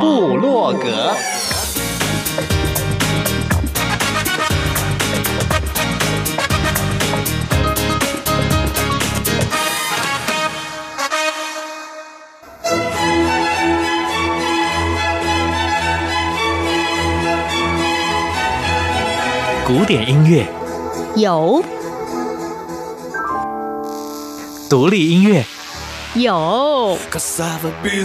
部落格。古典音乐。有，独立音乐。有，民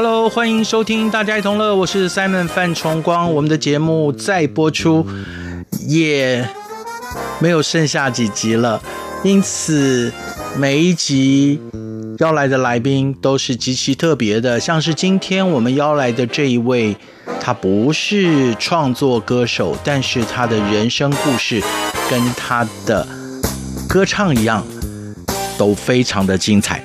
Hello，欢迎收听《大家一同乐》，我是 Simon 范崇光。我们的节目再播出也没有剩下几集了，因此每一集邀来的来宾都是极其特别的，像是今天我们邀来的这一位，他不是创作歌手，但是他的人生故事跟他的歌唱一样，都非常的精彩。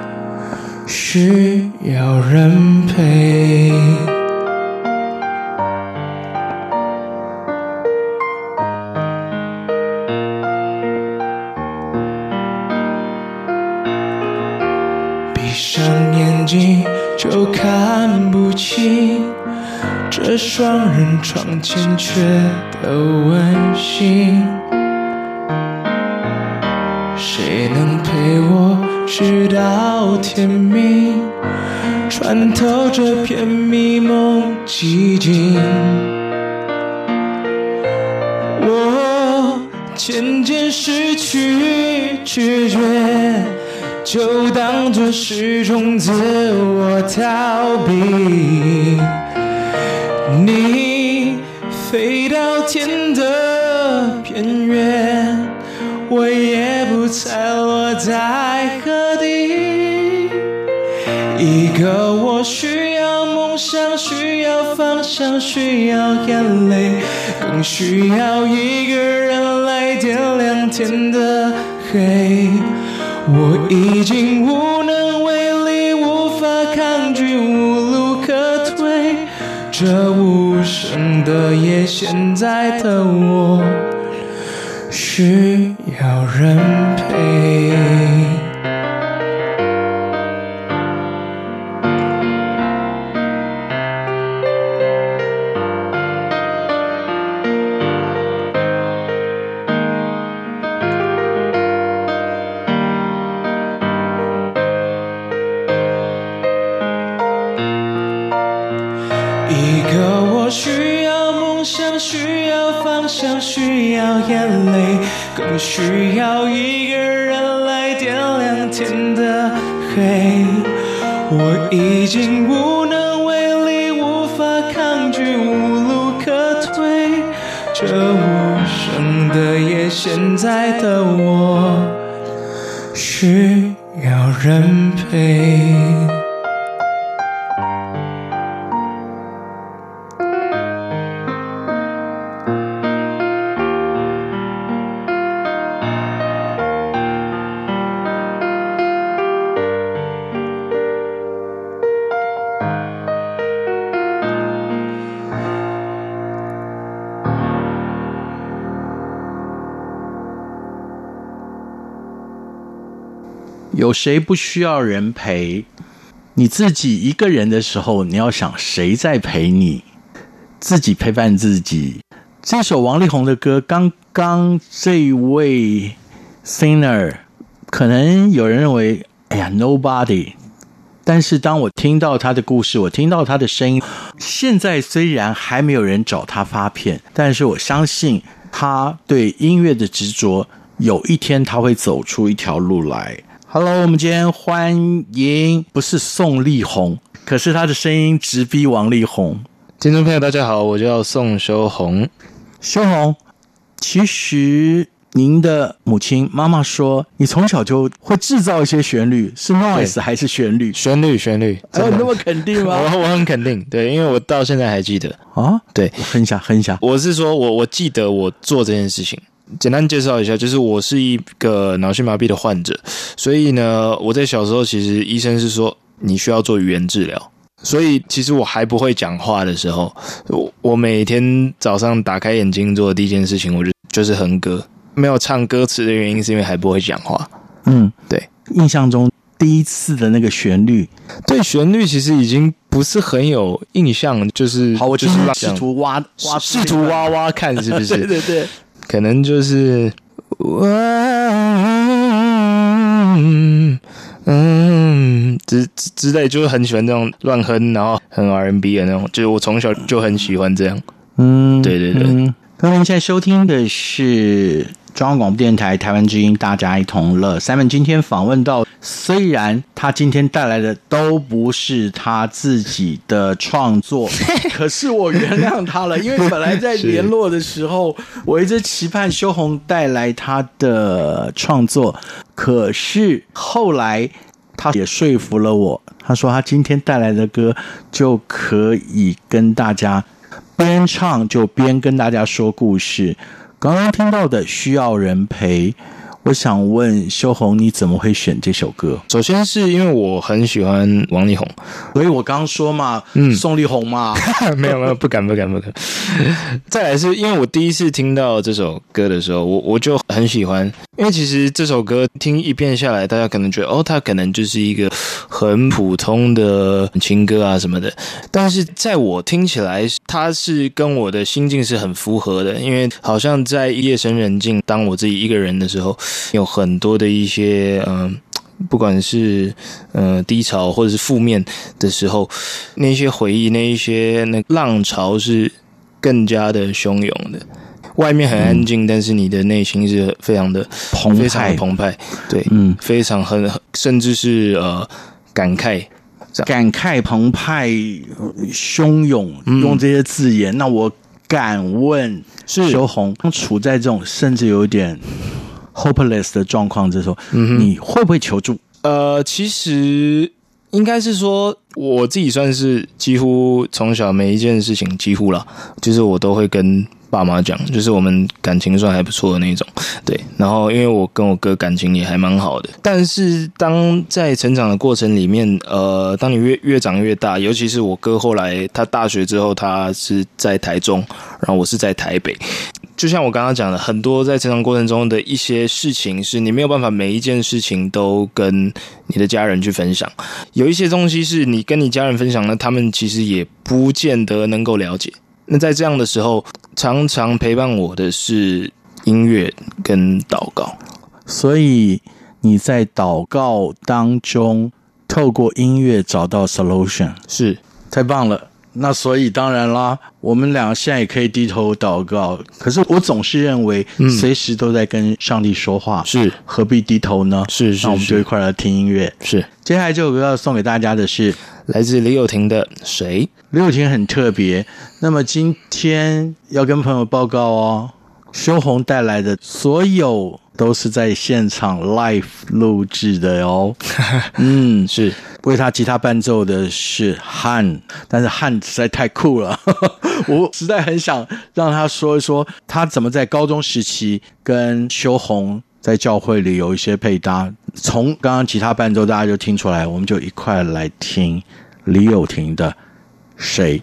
需要人陪。闭上眼睛就看不清。这双人床欠缺的温馨，到天明，穿透这片迷蒙寂静？我渐渐失去知觉，就当作是种自我逃避。你飞到天的边缘，我也不猜落在个我需要梦想，需要方向，需要眼泪，更需要一个人来点亮天的黑。我已经无能为力，无法抗拒，无路可退。这无声的夜，现在的我需要人陪。有谁不需要人陪？你自己一个人的时候，你要想谁在陪你？自己陪伴自己。这首王力宏的歌，刚刚这位 singer 可能有人认为，哎呀，nobody。但是当我听到他的故事，我听到他的声音，现在虽然还没有人找他发片，但是我相信他对音乐的执着，有一天他会走出一条路来。Hello，我们今天欢迎不是宋丽红，可是她的声音直逼王力宏。听众朋友，大家好，我叫宋修红。修红，其实您的母亲妈妈说，你从小就会制造一些旋律，是 noise 还是旋律？旋律，旋律。哎，那么肯定吗？我我很肯定，对，因为我到现在还记得啊。对，哼一下，哼一下。我是说我我记得我做这件事情。简单介绍一下，就是我是一个脑性麻痹的患者，所以呢，我在小时候其实医生是说你需要做语言治疗，所以其实我还不会讲话的时候，我我每天早上打开眼睛做的第一件事情，我就就是哼歌，没有唱歌词的原因是因为还不会讲话。嗯，对，印象中第一次的那个旋律，对旋律其实已经不是很有印象，就是好，我就是试图挖挖，试图挖挖看是不是？对 对对。可能就是，嗯嗯，之之类，就是很喜欢这种乱哼，然后很 R&B 的那种，就是我从小就很喜欢这样。嗯，对对对。各位现在收听的是。中央广播电台台湾之音，大家一同乐。Simon 今天访问到，虽然他今天带来的都不是他自己的创作，可是我原谅他了，因为本来在联络的时候，我一直期盼修宏带来他的创作，可是。后来他也说服了我，他说他今天带来的歌就可以跟大家边唱就边跟大家说故事。刚刚听到的需要人陪，我想问修红，你怎么会选这首歌？首先是因为我很喜欢王力宏，所以我刚刚说嘛，嗯，宋力宏嘛，没有没有，不敢不敢不敢。再来是因为我第一次听到这首歌的时候，我我就很喜欢，因为其实这首歌听一遍下来，大家可能觉得哦，它可能就是一个很普通的情歌啊什么的，但是在我听起来，它是跟我的心境是很符合的，因为好像在夜深人静，当我自己一个人的时候。有很多的一些嗯、呃，不管是呃低潮或者是负面的时候，那些回忆，那一些那浪潮是更加的汹涌的。外面很安静，嗯、但是你的内心是非常的澎湃，非常澎湃。对，嗯，非常很，甚至是呃感慨，感慨澎湃汹涌，用这些字眼。嗯、那我敢问，是修红处在这种甚至有点。Hopeless 的状况，这时候，嗯，你会不会求助？呃，其实应该是说，我自己算是几乎从小每一件事情，几乎啦，就是我都会跟爸妈讲，就是我们感情算还不错的那种，对。然后，因为我跟我哥感情也还蛮好的，但是当在成长的过程里面，呃，当你越越长越大，尤其是我哥后来他大学之后，他是在台中，然后我是在台北。就像我刚刚讲的，很多在成长过程中的一些事情，是你没有办法每一件事情都跟你的家人去分享。有一些东西是你跟你家人分享了，他们其实也不见得能够了解。那在这样的时候，常常陪伴我的是音乐跟祷告。所以你在祷告当中，透过音乐找到 solution，是，太棒了。那所以当然啦，我们俩现在也可以低头祷告。可是我总是认为，随时都在跟上帝说话，是、嗯、何必低头呢？是，是，那我们就一块来听音乐。是，接下来这首歌要送给大家的是来自李友廷的《谁》。李友廷很特别。那么今天要跟朋友报告哦，修红带来的所有都是在现场 live 录制的哦。嗯，是。为他吉他伴奏的是汉，但是汉实在太酷了，我实在很想让他说一说他怎么在高中时期跟修红在教会里有一些配搭。从刚刚吉他伴奏大家就听出来，我们就一块来听李友廷的谁。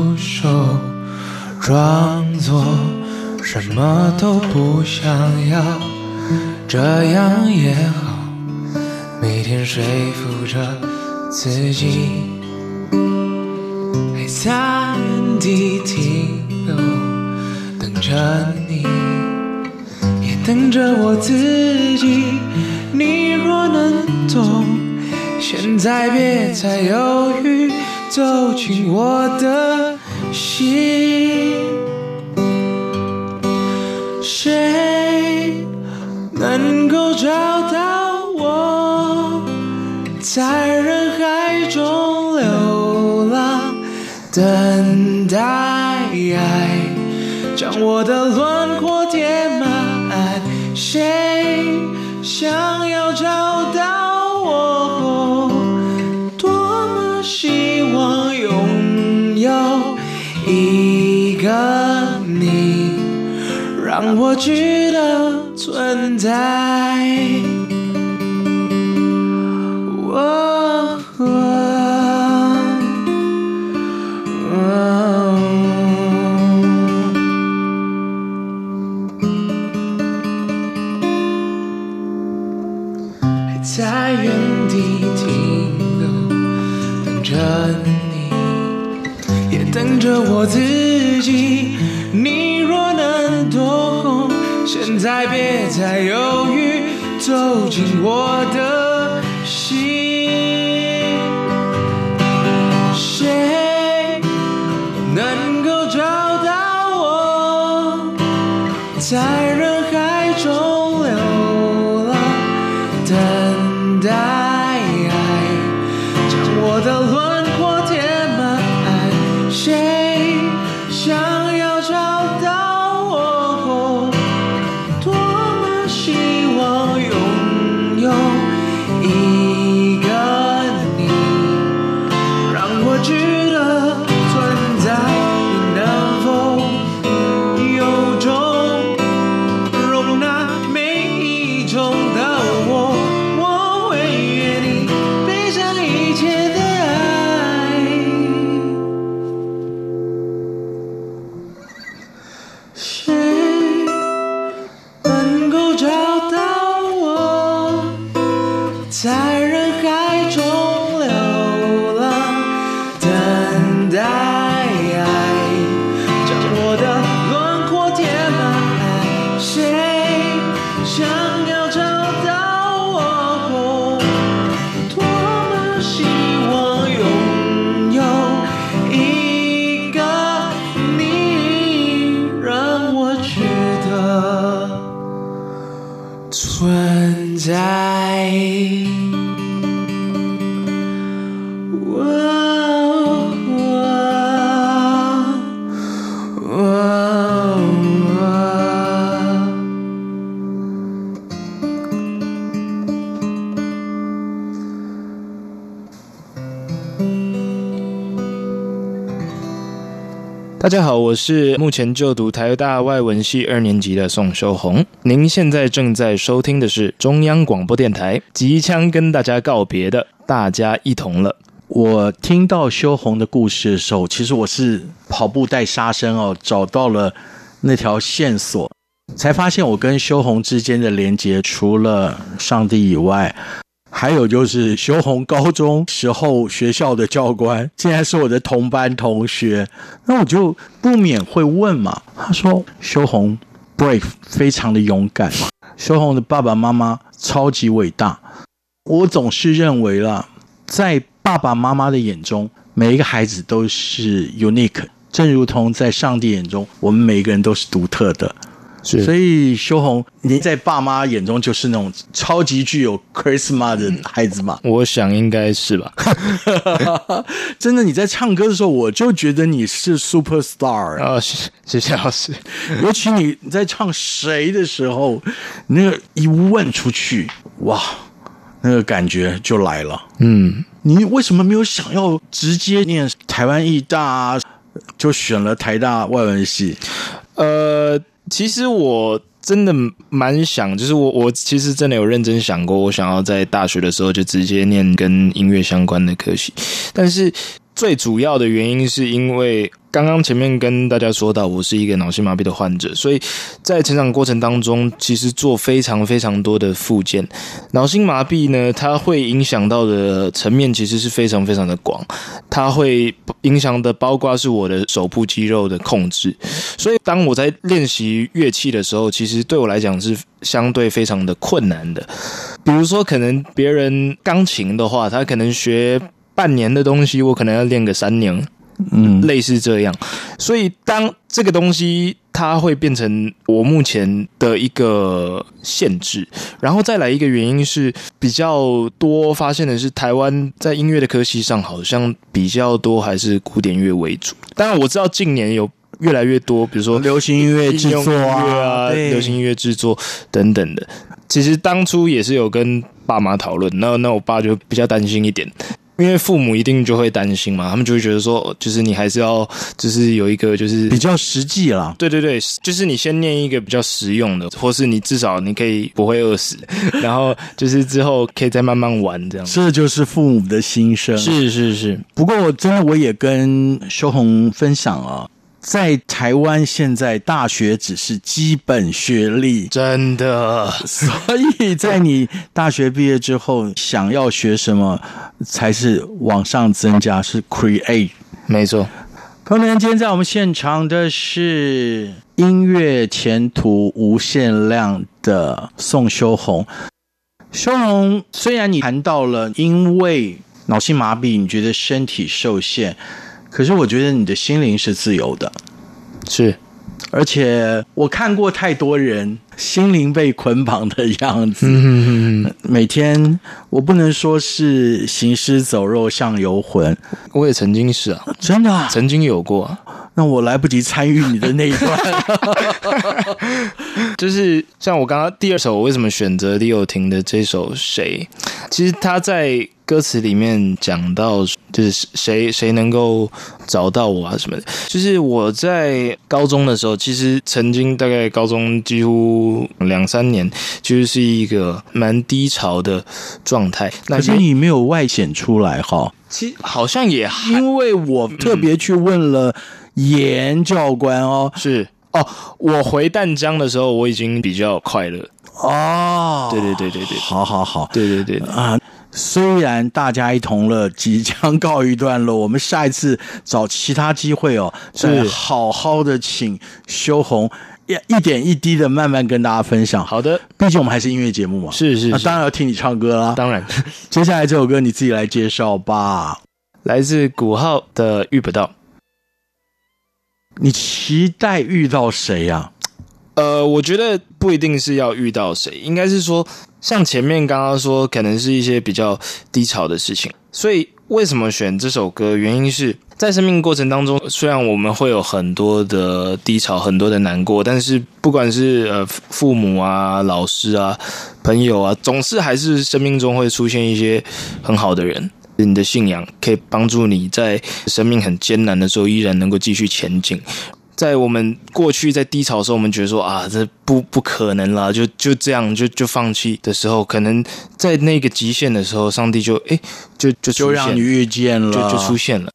不收，装作什么都不想要这样也好，每天说服着自己，还在原地停留，等着你，也等着我自己。你若能懂，现在别再犹豫，走进我的心。谁？能够找到我，在人海中流浪，等待爱将我的轮廓填满。谁想让我知道。存在。哦哦哦，还在原地停留，等着你，也等着我自己。你。现在别再犹豫，走进我的 shine. 大家好，我是目前就读台大外文系二年级的宋修红。您现在正在收听的是中央广播电台，即将跟大家告别的《大家一同了》。我听到修红的故事的时候，其实我是跑步带杀声哦，找到了那条线索，才发现我跟修红之间的连结，除了上帝以外。还有就是修红高中时候学校的教官，现在是我的同班同学，那我就不免会问嘛。他说修红 brave 非常的勇敢，修红的爸爸妈妈超级伟大。我总是认为啦，在爸爸妈妈的眼中，每一个孩子都是 unique，正如同在上帝眼中，我们每一个人都是独特的。是，所以修宏，你在爸妈眼中就是那种超级具有 Christmas 的孩子嘛？我想应该是吧。真的，你在唱歌的时候，我就觉得你是 super star 啊！谢谢老师，尤其你在唱谁的时候，那个一问出去，哇，那个感觉就来了。嗯，你为什么没有想要直接念台湾艺大，就选了台大外文系？呃。其实我真的蛮想，就是我我其实真的有认真想过，我想要在大学的时候就直接念跟音乐相关的科系，但是最主要的原因是因为。刚刚前面跟大家说到，我是一个脑性麻痹的患者，所以在成长过程当中，其实做非常非常多的复健。脑性麻痹呢，它会影响到的层面其实是非常非常的广，它会影响的包括是我的手部肌肉的控制。所以当我在练习乐器的时候，其实对我来讲是相对非常的困难的。比如说，可能别人钢琴的话，他可能学半年的东西，我可能要练个三年。嗯，类似这样，所以当这个东西它会变成我目前的一个限制，然后再来一个原因是比较多发现的是，台湾在音乐的科系上好像比较多还是古典乐为主。当然我知道近年有越来越多，比如说流行音乐制作啊，流行音乐制作等等的。其实当初也是有跟爸妈讨论，那那我爸就比较担心一点。因为父母一定就会担心嘛，他们就会觉得说，就是你还是要，就是有一个就是比较实际啦。对对对，就是你先念一个比较实用的，或是你至少你可以不会饿死，然后就是之后可以再慢慢玩这样。这就是父母的心声。是是是，不过我真的我也跟修红分享啊。在台湾，现在大学只是基本学历，真的。所以在你大学毕业之后，想要学什么才是往上增加，是 create。没错。朋友们，今天在我们现场的是音乐前途无限量的宋修宏。修宏，虽然你谈到了因为脑性麻痹，你觉得身体受限。可是我觉得你的心灵是自由的，是，而且我看过太多人心灵被捆绑的样子。嗯嗯嗯，每天我不能说是行尸走肉像游魂，我也曾经是啊，真的啊，曾经有过啊。那我来不及参与你的那一段，就是像我刚刚第二首，我为什么选择李友廷的这首《谁》？其实他在。歌词里面讲到，就是谁谁能够找到我啊什么的。就是我在高中的时候，其实曾经大概高中几乎两三年，就是一个蛮低潮的状态。可是你没有外显出来哈？其实好像也因为我特别去问了严教官哦，是哦，我回淡江的时候，我已经比较快乐哦。对对对对对，好好好，对对对啊。虽然大家一同乐即将告一段落，我们下一次找其他机会哦，再好好的请修宏一一点一滴的慢慢跟大家分享。好的，毕竟我们还是音乐节目嘛，是是，是，那当然要听你唱歌啦。当然，接下来这首歌你自己来介绍吧。来自古浩的遇不到，你期待遇到谁呀？呃，我觉得不一定是要遇到谁，应该是说。像前面刚刚说，可能是一些比较低潮的事情，所以为什么选这首歌？原因是在生命过程当中，虽然我们会有很多的低潮，很多的难过，但是不管是呃父母啊、老师啊、朋友啊，总是还是生命中会出现一些很好的人。你的信仰可以帮助你在生命很艰难的时候依然能够继续前进。在我们过去在低潮的时候，我们觉得说啊，这不不可能啦，就就这样就就放弃的时候，可能在那个极限的时候，上帝就哎就就就让你遇见了，就就出现了。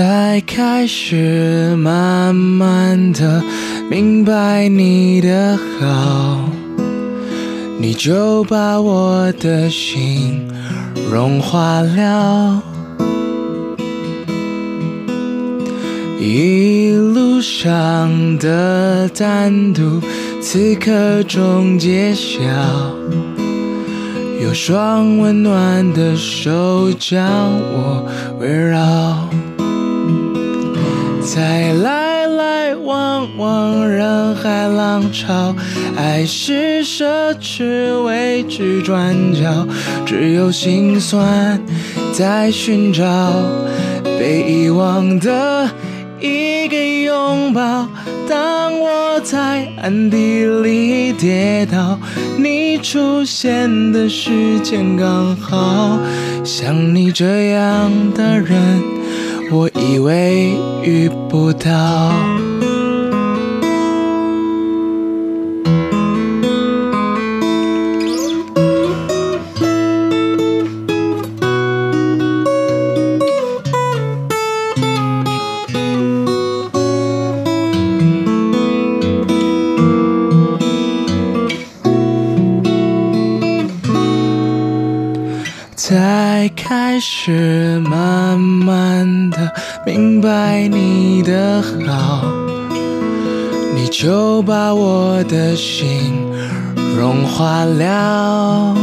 才开始慢慢的明白你的好，你就把我的心融化了。一路上的单独，此刻终揭晓，有双温暖的手将我围绕。在来来往往人海浪潮，爱是奢侈未知转角，只有心酸在寻找被遗忘的一个拥抱。当我在暗地里跌倒，你出现的时间刚好，像你这样的人。我以为遇不到。才开始吗白你的好，你就把我的心融化了。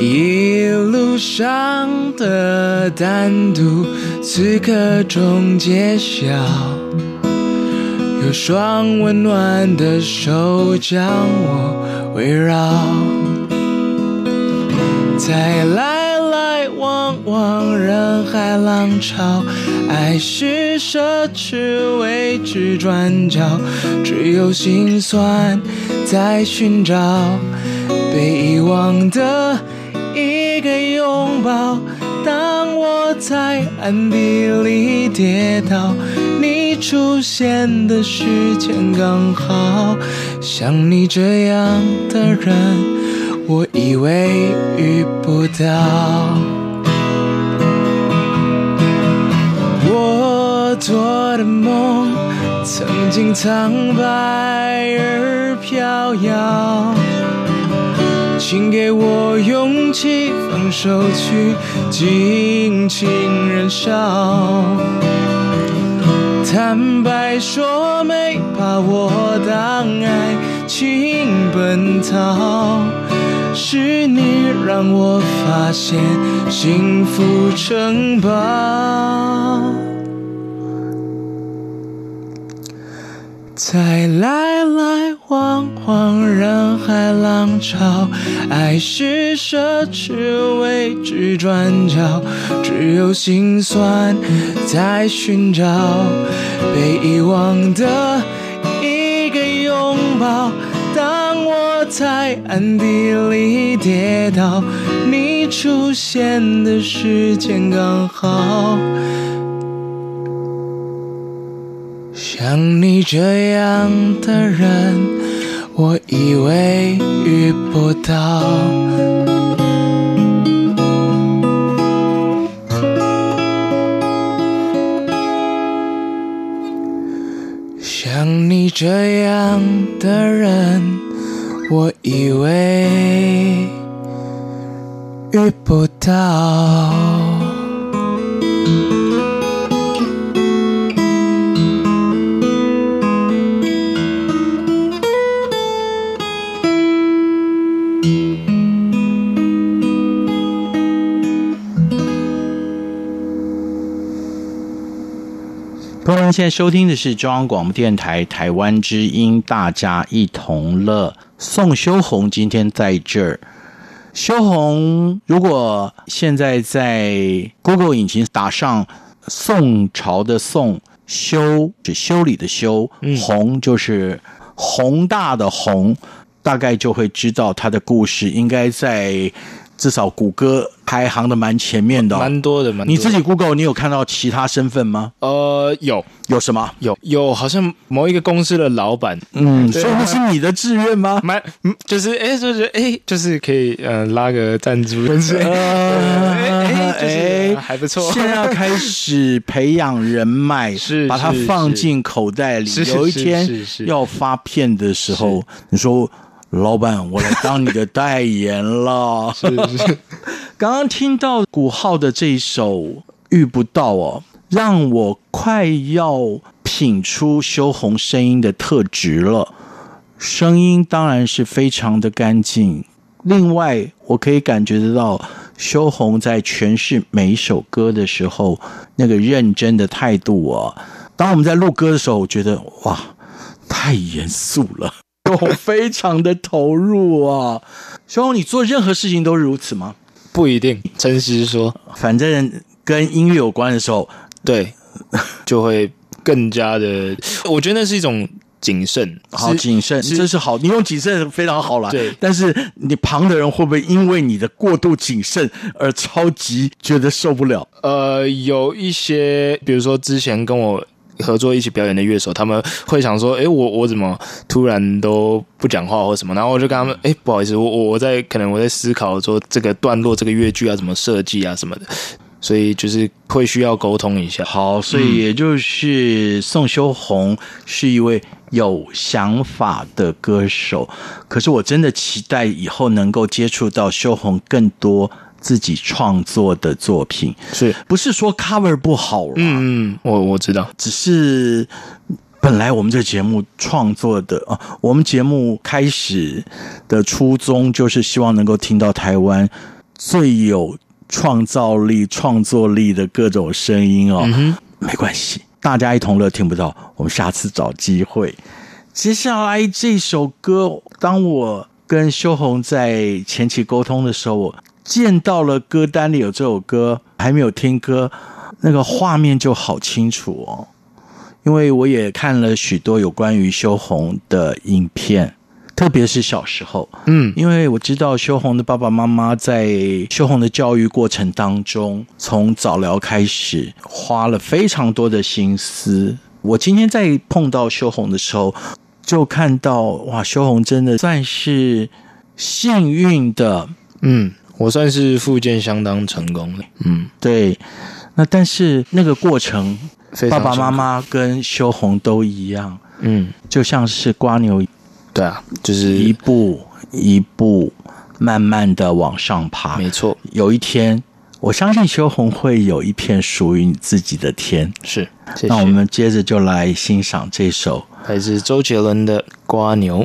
一路上的单独，此刻终揭晓，有双温暖的手将我围绕。在来来往人海浪潮，爱是奢侈未知转角，只有心酸在寻找被遗忘的一个拥抱。当我在暗地里跌倒，你出现的时间刚好，像你这样的人。我以为遇不到，做的梦曾经苍白而飘摇，请给我勇气放手去尽情燃烧。坦白说没把握，当爱情奔逃。是你让我发现幸福城堡，在来来往往人海浪潮，爱是奢侈未知转角，只有心酸在寻找被遗忘的一个拥抱。当我在暗地里跌倒，你出现的时间刚好，像你这样的人，我以为遇不到。像你这样的人。我以为遇不到。朋友们，现在收听的是中央广播电台台湾之音，大家一同乐。宋修红今天在这儿。修红，如果现在在 Google 引擎打上“宋朝”的宋，修是修理的修，红就是宏大的宏，大概就会知道他的故事应该在。至少谷歌排行的蛮前面的，哦，蛮多的，蛮多的。你自己 Google，你有看到其他身份吗？呃，有，有什么？有有，好像某一个公司的老板，嗯，所以那是你的志愿吗？蛮，嗯，就是，哎，就是，哎，就是可以，呃，拉个赞助，呃，哎，哎，还不错。现在要开始培养人脉，是，把它放进口袋里，有一天要发片的时候，你说。老板，我来当你的代言了。是是，刚刚听到古浩的这一首《遇不到》哦，让我快要品出修红声音的特质了。声音当然是非常的干净。另外，我可以感觉得到修红在诠释每一首歌的时候那个认真的态度哦。当我们在录歌的时候，我觉得哇，太严肃了。我 非常的投入啊，修红，你做任何事情都是如此吗？不一定，诚实说，反正跟音乐有关的时候，对，就会更加的。我觉得那是一种谨慎，好谨慎，这是好。你用谨慎非常好了，对。但是你旁的人会不会因为你的过度谨慎而超级觉得受不了？呃，有一些，比如说之前跟我。合作一起表演的乐手，他们会想说：“诶，我我怎么突然都不讲话或什么？”然后我就跟他们：“诶，不好意思，我我在可能我在思考说这个段落这个乐句要怎么设计啊什么的，所以就是会需要沟通一下。”好，所以也就是宋修红是一位有想法的歌手，可是我真的期待以后能够接触到修红更多。自己创作的作品，是不是说 cover 不好了？嗯嗯，我我知道，只是本来我们这个节目创作的啊，我们节目开始的初衷就是希望能够听到台湾最有创造力、创作力的各种声音哦。嗯、没关系，大家一同乐听不到，我们下次找机会。接下来这首歌，当我跟修红在前期沟通的时候，我。见到了歌单里有这首歌，还没有听歌，那个画面就好清楚哦。因为我也看了许多有关于修红的影片，特别是小时候，嗯，因为我知道修红的爸爸妈妈在修红的教育过程当中，从早疗开始花了非常多的心思。我今天在碰到修红的时候，就看到哇，修红真的算是幸运的，嗯。我算是复健相当成功的，嗯，对。那但是那个过程，爸爸妈妈跟修红都一样，嗯，就像是瓜牛，对啊，就是一步一步慢慢的往上爬。没错，有一天，我相信修红会有一片属于你自己的天。是，谢谢。那我们接着就来欣赏这首来自周杰伦的《瓜牛》。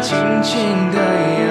轻轻的仰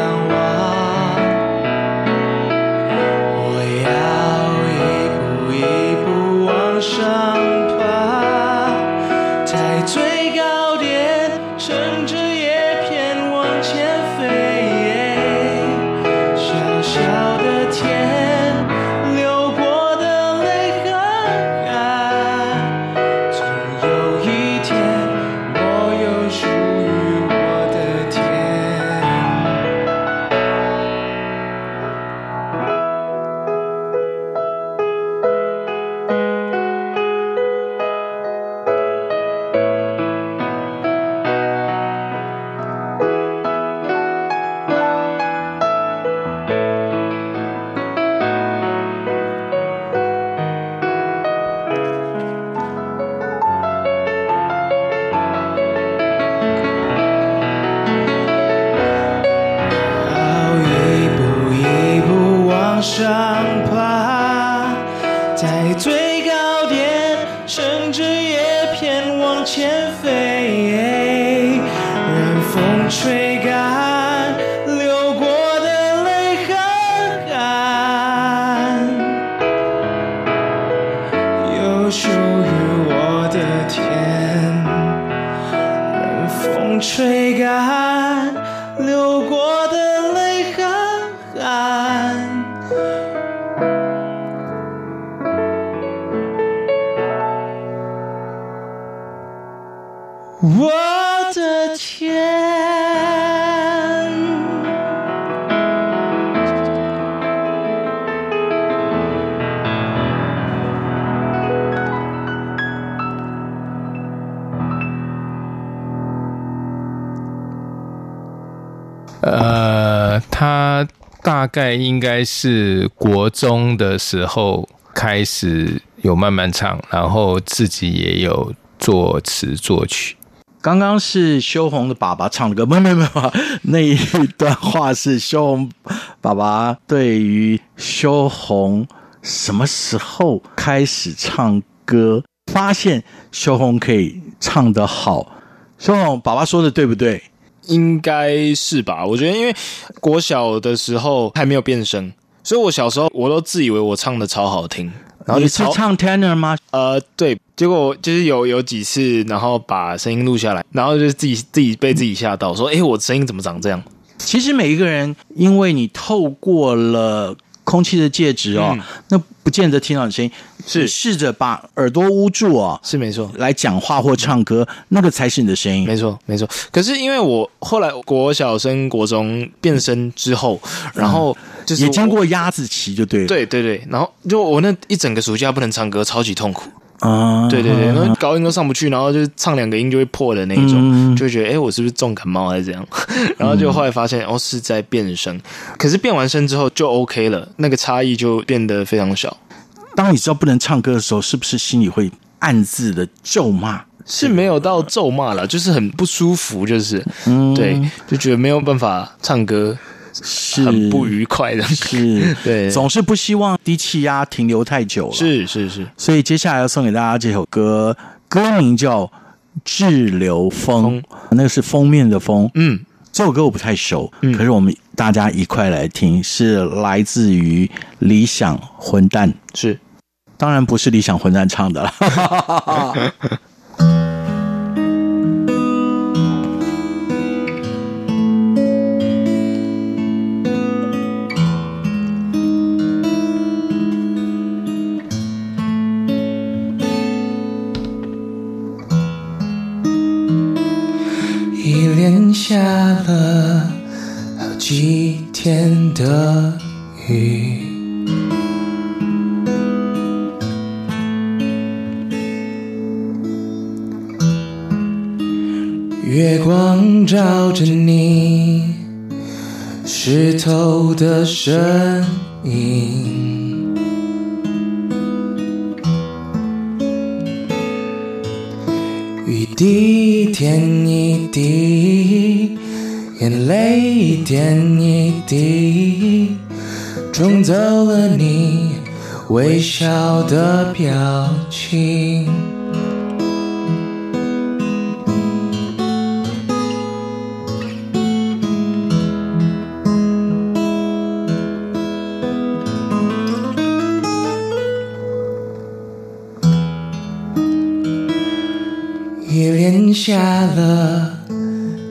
属于我的天，任风吹干流过呃，他大概应该是国中的时候开始有慢慢唱，然后自己也有作词作曲。刚刚是修红的爸爸唱的歌，没有没有没有，那一段话是修红爸爸对于修红什么时候开始唱歌，发现修红可以唱得好。修红爸爸说的对不对？应该是吧？我觉得，因为国小的时候还没有变声，所以我小时候我都自以为我唱的超好听。然后你是唱 tenor 吗？呃，对。结果就是有有几次，然后把声音录下来，然后就自己自己被自己吓到，说：“哎，我声音怎么长这样？”其实每一个人，因为你透过了空气的介质哦，嗯、那不见得听到你声音。是试着把耳朵捂住哦，是没错，来讲话或唱歌，那个才是你的声音。没错，没错。可是因为我后来国小升国中变声之后，然后就是也经过鸭子期，就对了。对对对，然后就我那一整个暑假不能唱歌，超级痛苦啊！对对对，然后高音都上不去，然后就唱两个音就会破的那一种，嗯、就会觉得哎，我是不是重感冒还是怎样？然后就后来发现哦，是在变声。可是变完声之后就 OK 了，那个差异就变得非常小。当你知道不能唱歌的时候，是不是心里会暗自的咒骂？是没有到咒骂了，就是很不舒服，就是，嗯，对，就觉得没有办法唱歌，是很不愉快的，是，对，总是不希望低气压停留太久了，是是是。所以接下来要送给大家这首歌，歌名叫《滞留风》，风。那个是封面的风，嗯，这首歌我不太熟，嗯，可是我们大家一块来听，是来自于理想混蛋，是。当然不是理想混蛋唱的了。一连下了好几天的雨。月光照着你湿透的身影，滴一点一滴，眼泪一点一滴，冲走了你微笑的表情。下了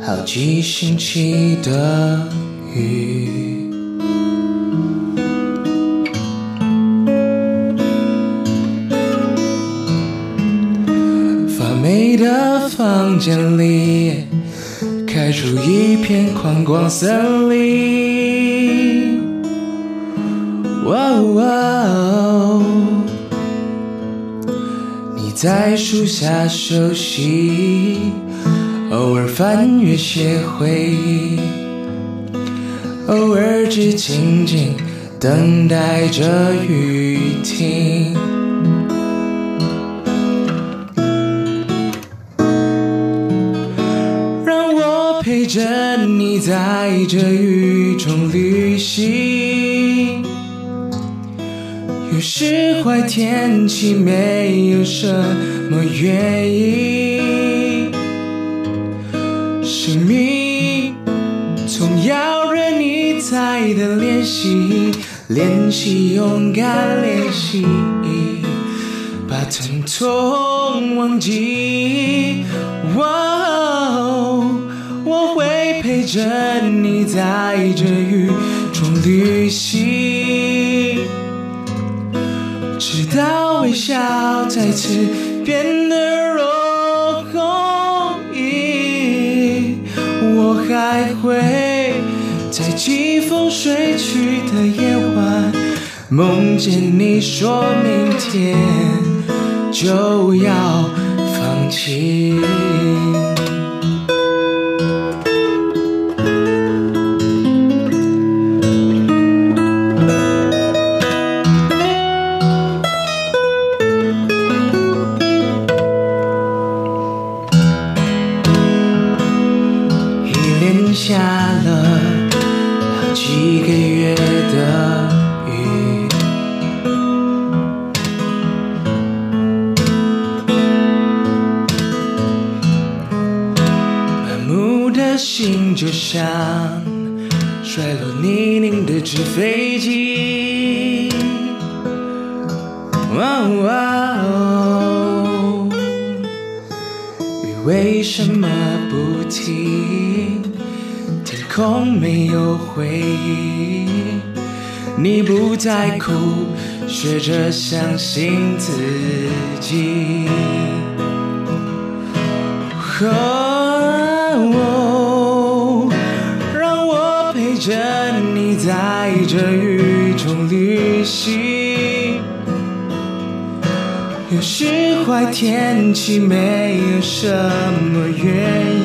好几星期的雨，发霉的房间里开出一片宽广森林。在树下休息，偶尔翻阅些回忆，偶尔只静静等待着雨停。让我陪着你在这雨中旅行。有时坏天气没有什么原因，生命总要任你在的练习，练习勇敢练习，把疼痛忘记。哦，我会陪着你在这雨中旅行，到微笑再次变得容易。我还会在季风吹去的夜晚，梦见你说明天就要放弃。信自己。哦，让我陪着你在这雨中旅行。有时坏天气没有什么原因，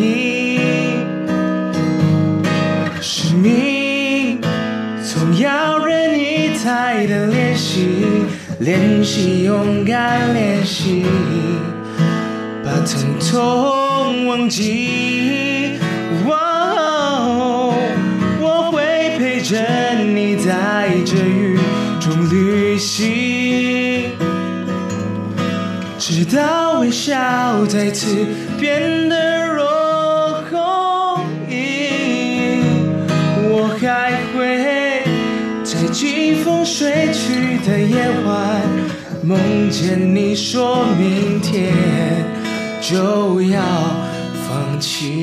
练习勇敢练习，把疼痛忘记。哦，我会陪着你在这雨中旅行，直到微笑再次变得容易。我还会在。季风睡去，梦见你说明天就要放弃。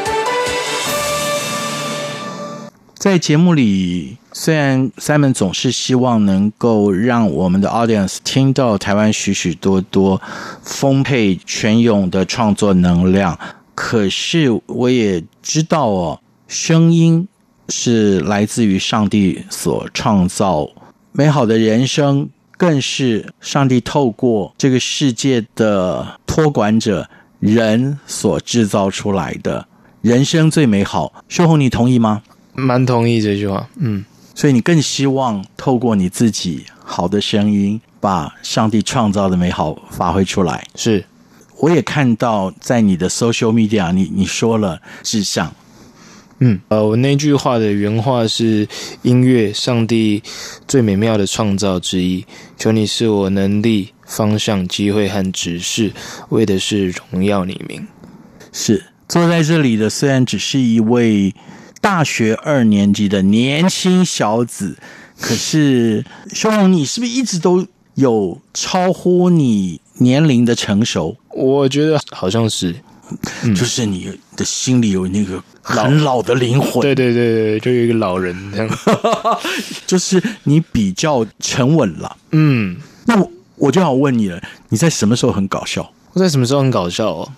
在节目里，虽然 Simon 总是希望能够让我们的 audience 听到台湾许许多多丰沛泉涌的创作能量，可是我也知道哦，声音是来自于上帝所创造美好的人生，更是上帝透过这个世界的托管者人所制造出来的人生最美好。秀红，你同意吗？蛮同意这句话，嗯，所以你更希望透过你自己好的声音，把上帝创造的美好发挥出来。是，我也看到在你的 social media，你你说了志向，嗯，呃，我那句话的原话是：音乐，上帝最美妙的创造之一。求你是我能力、方向、机会和指示，为的是荣耀你名。是坐在这里的，虽然只是一位大学二年级的年轻小子，可是修龙，你是不是一直都有超乎你年龄的成熟？我觉得好像是。嗯、就是你的心里有那个很 老的灵魂，对对对对，就有一个老人这样，就是你比较沉稳了。嗯，那我我就要问你了，你在什么时候很搞笑？我在什么时候很搞笑哦？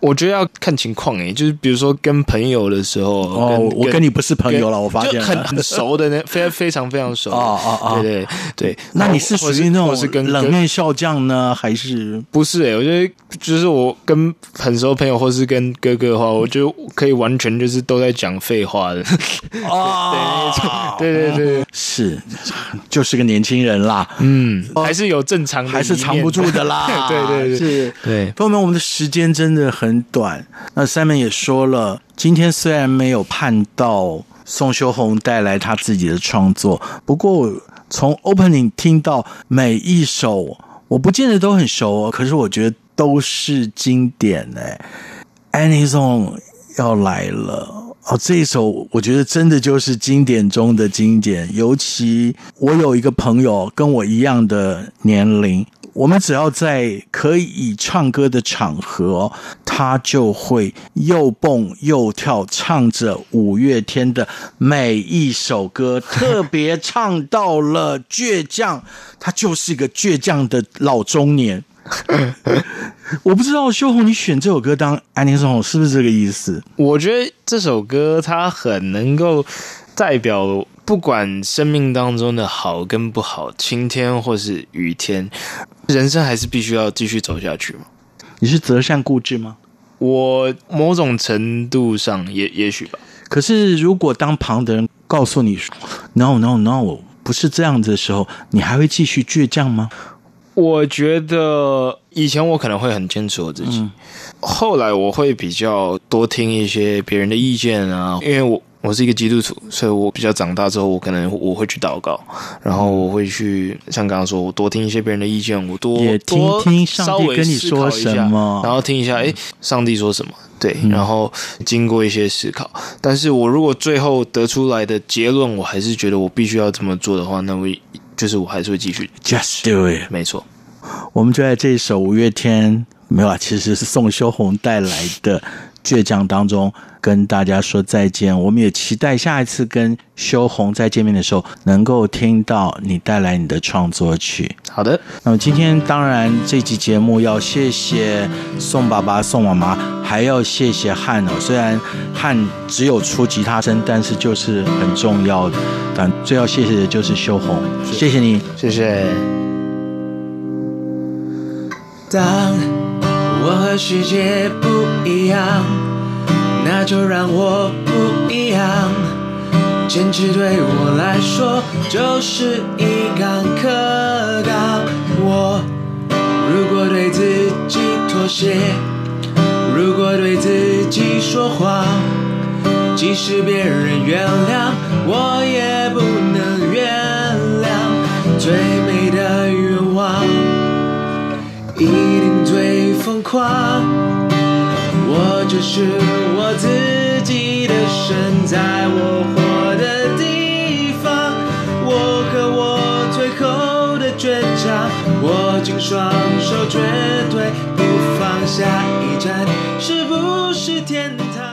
我觉得要看情况诶，就是比如说跟朋友的时候，哦，我跟你不是朋友了，我发现很 很熟的那非非常非常熟。啊啊啊！对对对，那你是属于那种是跟冷面笑匠呢，还是？不是？诶，我觉得就是我跟很熟朋友，或是跟哥哥的话，我就可以完全就是都在讲废话的。啊！对对对，是就是个年轻人啦，嗯，还是有正常的，还是藏不住的啦，对对对，是，对。朋友们，我们的时间真的很很短。那 Simon 也说了，今天虽然没有盼到宋修红带来他自己的创作，不过从 Opening 听到每一首，我不见得都很熟哦，可是我觉得都是经典哎。Annie Song 要来了哦，这一首我觉得真的就是经典中的经典，尤其我有一个朋友跟我一样的年龄。我们只要在可以唱歌的场合，他就会又蹦又跳，唱着五月天的每一首歌，特别唱到了倔强，他就是一个倔强的老中年。我不知道修红，你选这首歌当安妮颂是不是这个意思？我觉得这首歌它很能够代表。不管生命当中的好跟不好，晴天或是雨天，人生还是必须要继续走下去吗？你是择善固执吗？我某种程度上也也许吧。可是如果当旁的人告诉你说 “no no no”，不是这样子的时候，你还会继续倔强吗？我觉得以前我可能会很坚持我自己，嗯、后来我会比较多听一些别人的意见啊，因为我。我是一个基督徒，所以我比较长大之后，我可能我会去祷告，然后我会去像刚刚说，我多听一些别人的意见，我多也听听上帝跟你说什么，然后听一下，哎，上帝说什么？对，然后经过一些思考，但是我如果最后得出来的结论，我还是觉得我必须要这么做的话，那我就是我还是会继续，Just do it，没错。我们就在这一首五月天没有啊，其实是宋修红带来的。倔强当中跟大家说再见，我们也期待下一次跟修红再见面的时候，能够听到你带来你的创作曲。好的，那么今天当然这期节目要谢谢宋爸爸、宋妈妈，还要谢谢汉哦。虽然汉只有出吉他声，但是就是很重要的。但最要谢谢的就是修红，谢谢你，谢谢。当我和世界不一样，那就让我不一样。坚持对我来说就是一杠克刚。我如果对自己妥协，如果对自己说谎，即使别人原谅，我也不能原谅。最美的愿望，一定最。疯狂，我就是我自己的神，在我活的地方，我和我最后的倔强，握紧双手，绝对不放下。一站，是不是天堂？